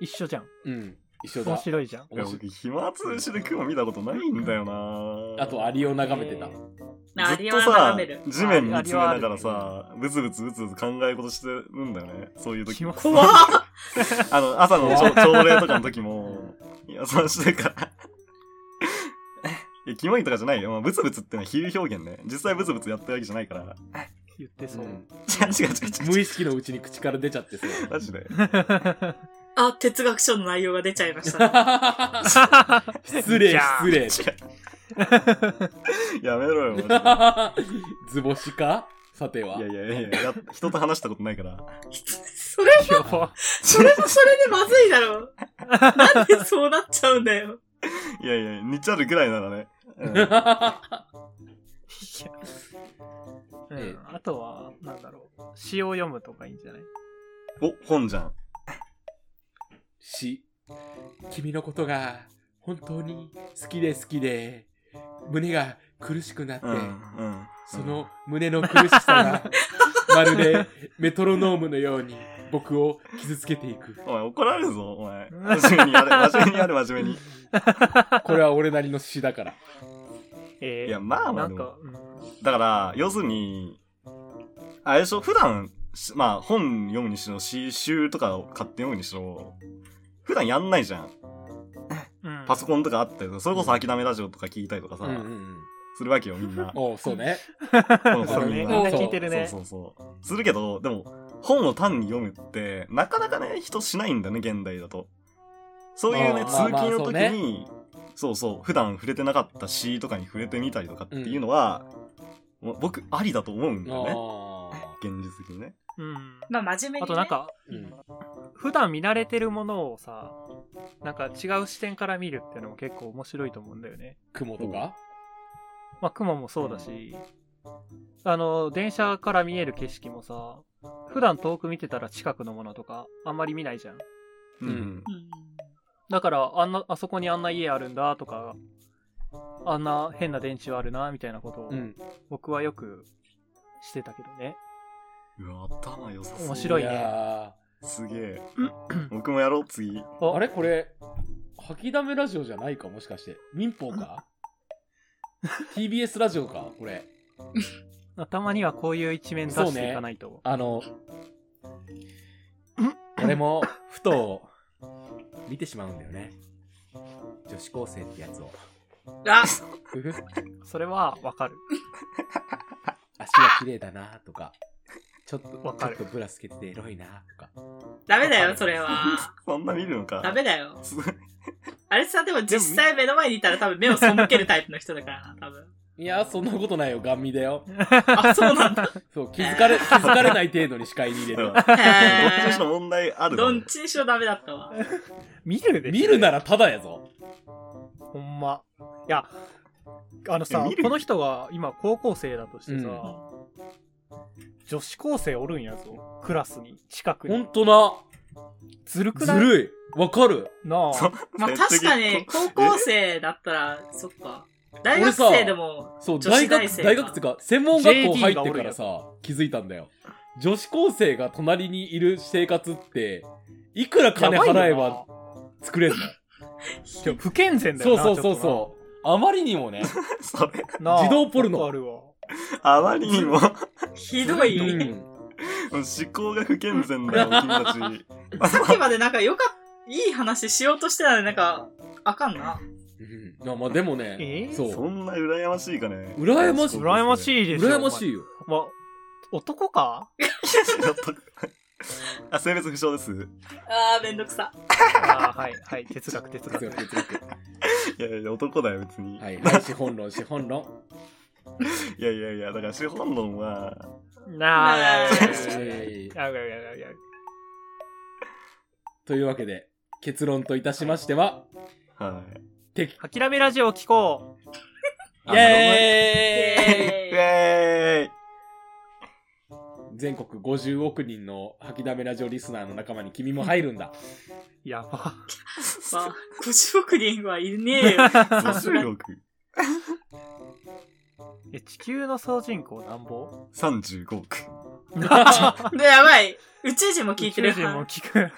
一緒じゃん。うん。一緒面だ。白いじゃん。いや面白い僕、暇つぶしで雲見たことないんだよなあと、アリを眺めてた。なずっとさ地面見つめながらさ、ブツブツブツブツ考え事してるんだよね。そういう時。暇怖っあの、朝の朝朝礼とかの時も、いや、そうしてるから。いや、キモいとかじゃないよ。まあブツブツってのは比喩表現ね。実際ブツブツやってるわけじゃないから。言ってそうう。ん 違う違う違う違う。無意識のうちに口から出ちゃってさ。マジで。あ、哲学書の内容が出ちゃいました。失礼、失礼。やめろよ、マジ 図星か？さては。で。いやいやいやや、人と話したことないから。それ、やば。それもそれでまずいだろう。なんでそうなっちゃうんだよ。いやいや、似ちゃるぐらいならね。うんいやうええん、あとは、なんだろう。詩を読むとかいいんじゃない？お、本じゃん。し、君のことが本当に好きで好きで、胸が苦しくなって、うん、うん。その胸の苦しさが、まるでメトロノームのように僕を傷つけていく。お前怒られるぞ、お前。真面目にやれ、真面目にやれ、真面目に。これは俺なりの詩だから。えーいや、まあまあ。なんか、うんだから、要するに、あれでしょ普段、しまあ、本読むにしろ、詩集とかを買って読むにしろ、普段やんないじゃん。うんパソコンとかあって、それこそ諦めラジオとか聞いたりとかさ、うんうんうん。するわけよ、みんな。おう、そうね。本そうね、みんな聞いてるね。そうそうそう。するけど、でも、本を単に読むって、なかなかね、人しないんだね、現代だと。そういうね、通勤の時まあまあそうねに、そうそう、普段触れてなかった詩とかに触れてみたりとかっていうのは、もう僕、ありだと思うんだよね。あ現実的にね。うん。まあ真面目に、ね。あとなんか、ーうん普段見慣れてるものをさ、なんか違う視点から見るっていうのも結構面白いと思うんだよね。雲とか？まあ雲もそうだし、あの、電車から見える景色もさ、普段遠く見てたら近くのものとかあんまり見ないじゃん。うん。うん。だから、あんな、あそこにあんな家あるんだとか、あんな変な電池あるな、みたいなことをうん。僕はよくしてたけどね。うわ、頭良さそう。面白いねやすげえ。僕もやろう、次。ーあれ？これ、吐きだめラジオじゃないかもしかして。民放か ?TBS ラジオか？これ。たまにはこういう一面出していかないと。あの、俺も、ふと、見てしまうんだよね。女子高生ってやつを。あ、それはわかる。足が綺麗だなとか、ちょっと、わかるちょっとブラつけててエロいなとか。ダメだよ、それは。そんな見るのか？ダメだよ。あれさ、でも実際目の前にいたら多分目を背けるタイプの人だからな、多分。いや、そんなことないよ、ガン見だよ。あ、そうなんだ。そう、気づかれ、気づかれない程度に視界に入れる。どっちにしろへ問題あー。るどっちにしろダメだったわ。見るでしょ見るならただやぞ。ほんま。いや、あのさこの人が今高校生だとしてさ、女子高生おるんやぞ。クラスに、近くに。ほんとな。ずるくない？ずるい。わかる。なあ。まあ確かに、高校生だったら、そっか。大学生でも、そう、女大学、子大生大学っていうか、専門学校入ってからさ、気づいたんだよ。女子高生が隣にいる生活って、いくら金払えば作れんの ちょ不健全だよな。そうそうそうそう。あまりにもね。それ、自動ポルノわかるわ。あまりにも、ひどい。うん。思考が不健全だよ、君たち。さっきまでなんかよかっいい話しようとしてたのになんか、あかんな。うん。まあまあでもね、えー？そ。そんな羨ましいかね。羨ましい羨ましいでしょ。い。羨ましいよ。ま、男か？ちょっと あ、性別不詳です。あー、めんどくさ。あーはい、はい。哲学、哲哲学。学哲学いやいや、男だよ、別に。はいはい、資本論、資本論。いやいやいや、だから資本論は、なあ、いやいやいやいやいえーやいやいやいやというわけで、結論といたしましては、はい。敵。諦めラジオを聞こう。イェーイイェーイ全国50億人の吐きだめラジオリスナーの仲間に君も入るんだ。やば。まあ、50億人はいねえよ。50億。え、地球の総人口なんぼ35億。で、やばい。宇宙人も聞いてる宇宙人も聞く。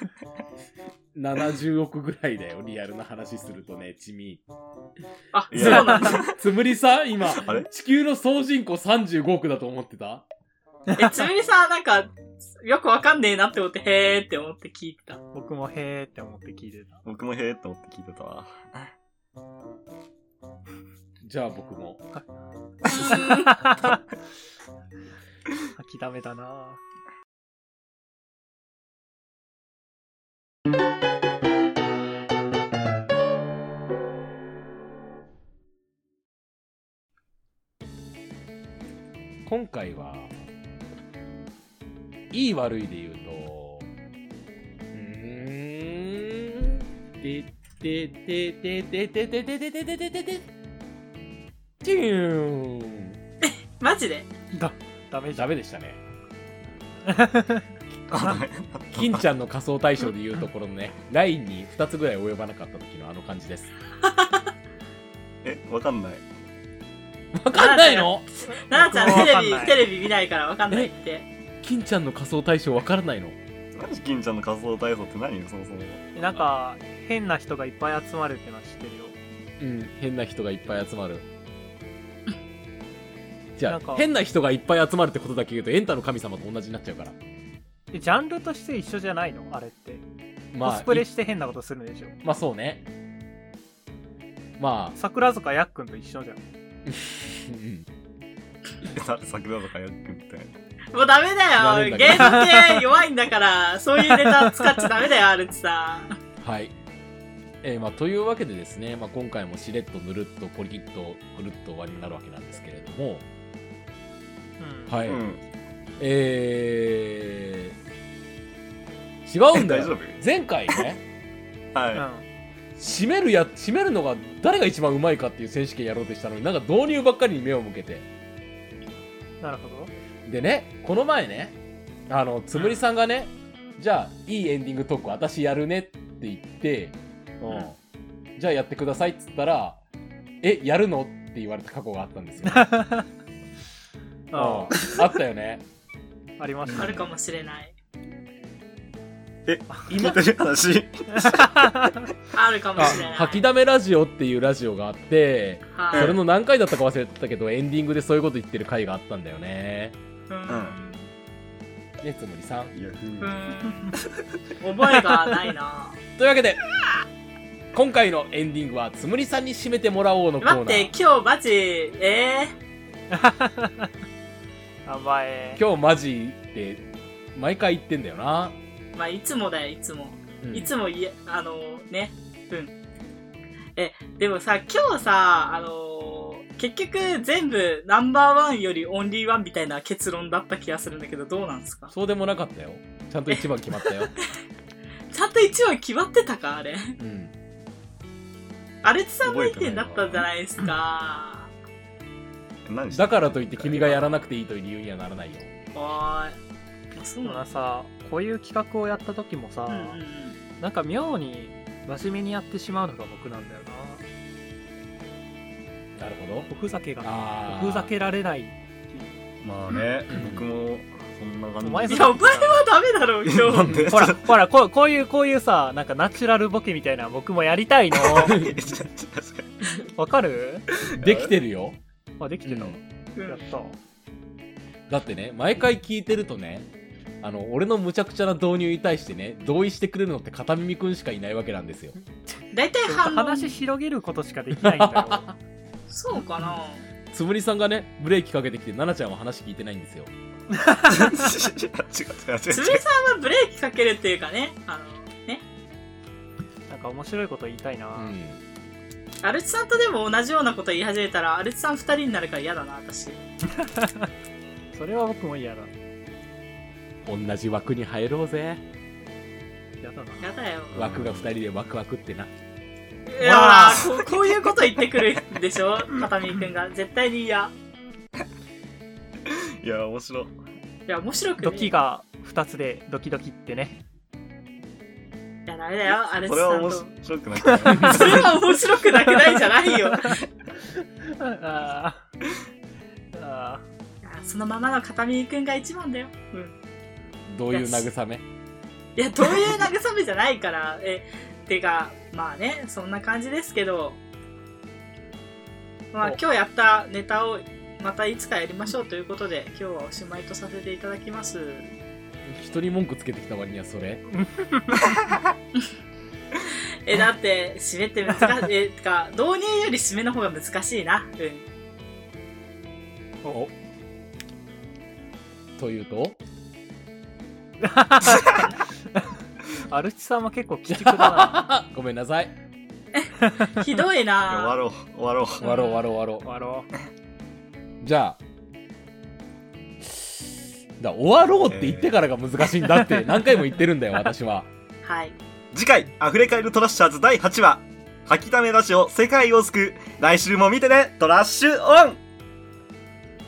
70億ぐらいだよ、リアルな話するとね、チミ。あ、そうなんだ。つむりさん、今あれ、地球の総人口35億だと思ってた？え、つむりさんなんか、よくわかんねえなって思って、へーって思って聞いてた。僕もへーって思って聞いてた。僕もへーって思って聞いてたわ。じゃあ僕も。諦めだな今回は、いい悪いで言うと、うーん、ててててててててててててててチューンマジでだ、ダメじゃん。ダメでしたね。金ちゃんの仮想対象で言うところのね、ラインに2つぐらい及ばなかった時のあの感じです。え、わかんない。わかんないのななちゃん僕もテレビ、テレビ見ないからわかんないって。金ちゃんの仮想対象わからないの？何金ちゃんの仮想体操って何そもそも。えなんか、変な人がいっぱい集まるってのは知ってるよ。うん、変な人がいっぱい集まる。じゃあ、変な人がいっぱい集まるってことだけ言うと、エンタの神様と同じになっちゃうから。え、ジャンルとして一緒じゃないの？あれって。まあ、コスプレいして変なことするんでしょ？まあそうね。まあ、桜塚やっくんと一緒じゃん。うん さ桜坂やっくんって。もうダメダだよ。メだけどゲーム系弱いんだから、そういうネタ使っちゃダメだよ、アルチさん。はい。えーまあ、というわけでですね、まあ、今回もしれっとぬるっとポリキッとぐるっと終わりになるわけなんですけれども、うん。はい。うん。えー、違うんだよ大丈夫？前回ね、はうん。締めるや、締めるのが誰が一番うまいかっていう選手権やろうとしたのに、なんか導入ばっかりに目を向けて。なるほど。でね、この前ね、あの、つむりさんがね、じゃあ、いいエンディングトーク私やるねって言って、うん、じゃあやってくださいっつったら、え、やるのって言われた過去があったんですよ。あ うんあったよね。ありました、ね。あるかもしれない。い。今？聞いてる話？あるかもあしれない。吐きだめラジオっていうラジオがあって、はいそれの何回だったか忘れてたけど、エンディングでそういうこと言ってる回があったんだよね。うん。ね、つむりさん。いや、ふううんん。覚えがないな というわけで、今回のエンディングはつむりさんに締めてもらおうのコーナー。待って、今日マジ、え やばい。今日マジって毎回言ってんだよな。ー、まあ、いつもだよ、いつも。うんいつもいや、あのね、うん。え、でもさ、今日さ、あの結局全部ナンバーワンよりオンリーワンみたいな結論だった気がするんだけど、どうなんですか？そうでもなかったよ。ちゃんと一番決まったよ。ちゃんと一応決まってたかあれ。うん。アルチさんの意見だったじゃないですか。だからといって君がやらなくていいという理由にはならないよ。おーい。そうそなんだ。さ、こういう企画をやった時もさ、うんうんうん。なんか妙に真面目にやってしまうのが僕なんだよな。なるほど。おふざけが、あおふざけられない。まあねうん、僕もそんな感じ。お前いや、お前はダメだろう、今日。ほら、ほら、こうこういう、こういうさ、なんかナチュラルボケみたいなの僕もやりたいの。確かにわかる？できてるよ。あ、できてた。うんうんやった。だってね、毎回聞いてるとね、あの、俺の無茶苦茶な導入に対してね、同意してくれるのって片耳くんしかいないわけなんですよ。大体反応。話広げることしかできないんだよ。そうかなつむりさんがね、ブレーキかけてきて、奈々ちゃんは話聞いてないんですよ。違う違う違う違う。つむりさんはブレーキかけるっていうかね、あの、ね。なんか面白いこと言いたいな。うん。アルチさんとでも同じようなこと言い始めたら、アルチさん二人になるから嫌だな、私。それは僕も嫌だ。同じ枠に入ろうぜ。嫌だな。嫌だよ。枠が二人でワクワクってな。いやーこう、こういうこと言ってくるでしょ？片見くんが。絶対に嫌。いや、面白い。いや、面白くねドキが2つでドキドキってね。いや、ダメだよ、アレスそれは面さんと。白くない それは面白くなくないじゃないよ。あーあいやそのままの片見くんが一番だよ。うん。どういう慰め？いや、どういう慰めじゃないから、え、てか、まあね、そんな感じですけど、まあお今日やったネタをまたいつかやりましょうということで、今日はおしまいとさせていただきます。人に文句つけてきた割にはそれ え、だって、締めって難しい、か、導入より締めの方が難しいな。うん。おというと？アルチさんは結構鬼畜だな。ごめんなさい ひどい終わなろう。終わろう。終わろう終わろう終わろ終わろう。うじゃあだ終わろうって言ってからが難しいんだって何回も言ってるんだよ私は。はい。次回溢れ返るトラッシャーズ第8話吐きためラジオ世界を救う。来週も見てねトラッシュオン